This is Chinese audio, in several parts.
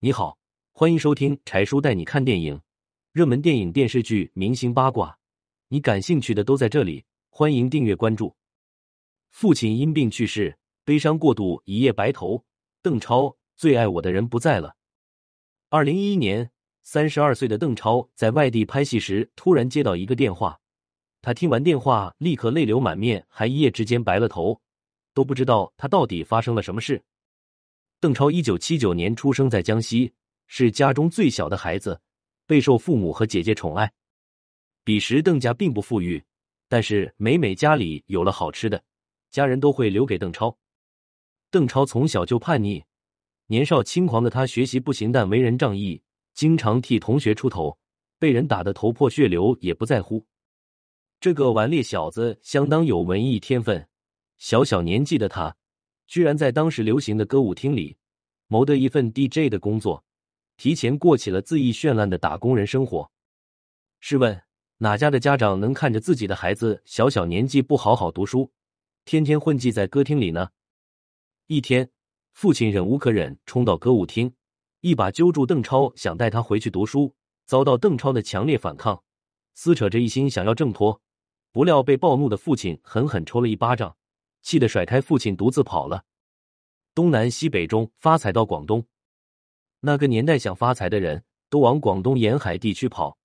你好，欢迎收听柴叔带你看电影，热门电影、电视剧、明星八卦，你感兴趣的都在这里。欢迎订阅关注。父亲因病去世，悲伤过度，一夜白头。邓超最爱我的人不在了。二零一一年，三十二岁的邓超在外地拍戏时，突然接到一个电话。他听完电话，立刻泪流满面，还一夜之间白了头，都不知道他到底发生了什么事。邓超一九七九年出生在江西，是家中最小的孩子，备受父母和姐姐宠爱。彼时邓家并不富裕，但是每每家里有了好吃的，家人都会留给邓超。邓超从小就叛逆，年少轻狂的他学习不行，但为人仗义，经常替同学出头，被人打得头破血流也不在乎。这个顽劣小子相当有文艺天分，小小年纪的他，居然在当时流行的歌舞厅里谋得一份 DJ 的工作，提前过起了恣意绚烂的打工人生活。试问哪家的家长能看着自己的孩子小小年纪不好好读书，天天混迹在歌厅里呢？一天，父亲忍无可忍，冲到歌舞厅，一把揪住邓超，想带他回去读书，遭到邓超的强烈反抗，撕扯着一心想要挣脱。不料被暴怒的父亲狠狠抽了一巴掌，气得甩开父亲独自跑了。东南西北中发财到广东，那个年代想发财的人都往广东沿海地区跑。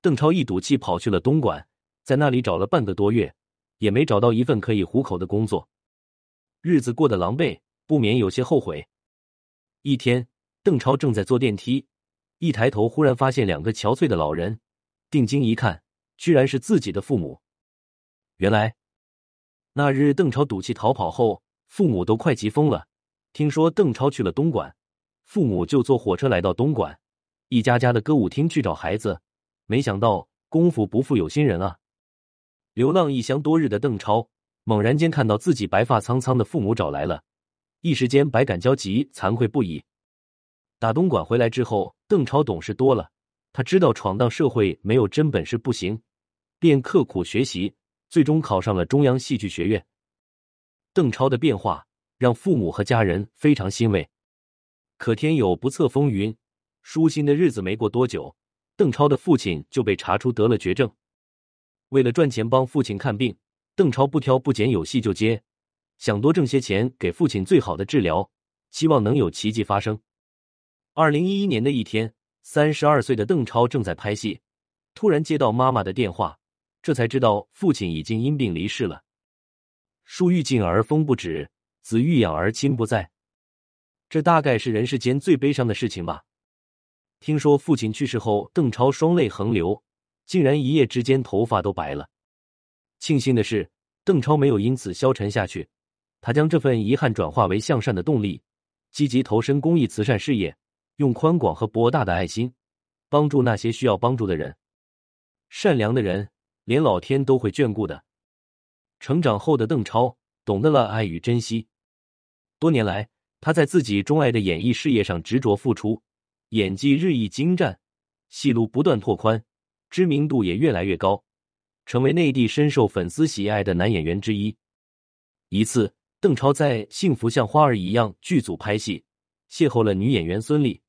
邓超一赌气跑去了东莞，在那里找了半个多月，也没找到一份可以糊口的工作，日子过得狼狈，不免有些后悔。一天，邓超正在坐电梯，一抬头忽然发现两个憔悴的老人，定睛一看。居然是自己的父母。原来那日邓超赌气逃跑后，父母都快急疯了。听说邓超去了东莞，父母就坐火车来到东莞，一家家的歌舞厅去找孩子。没想到功夫不负有心人啊！流浪异乡多日的邓超，猛然间看到自己白发苍苍的父母找来了，一时间百感交集，惭愧不已。打东莞回来之后，邓超懂事多了。他知道闯荡社会没有真本事不行，便刻苦学习，最终考上了中央戏剧学院。邓超的变化让父母和家人非常欣慰。可天有不测风云，舒心的日子没过多久，邓超的父亲就被查出得了绝症。为了赚钱帮父亲看病，邓超不挑不拣，有戏就接，想多挣些钱给父亲最好的治疗，希望能有奇迹发生。二零一一年的一天。三十二岁的邓超正在拍戏，突然接到妈妈的电话，这才知道父亲已经因病离世了。树欲静而风不止，子欲养而亲不在，这大概是人世间最悲伤的事情吧。听说父亲去世后，邓超双泪横流，竟然一夜之间头发都白了。庆幸的是，邓超没有因此消沉下去，他将这份遗憾转化为向善的动力，积极投身公益慈善事业。用宽广和博大的爱心帮助那些需要帮助的人，善良的人连老天都会眷顾的。成长后的邓超懂得了爱与珍惜，多年来他在自己钟爱的演艺事业上执着付出，演技日益精湛，戏路不断拓宽，知名度也越来越高，成为内地深受粉丝喜爱的男演员之一。一次，邓超在《幸福像花儿一样》剧组拍戏，邂逅了女演员孙俪。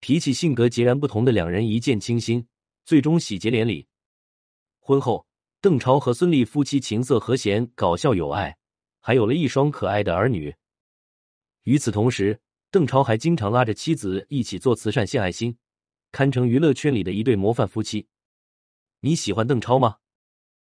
脾气性格截然不同的两人一见倾心，最终喜结连理。婚后，邓超和孙俪夫妻琴瑟和弦，搞笑有爱，还有了一双可爱的儿女。与此同时，邓超还经常拉着妻子一起做慈善献爱心，堪称娱乐圈里的一对模范夫妻。你喜欢邓超吗？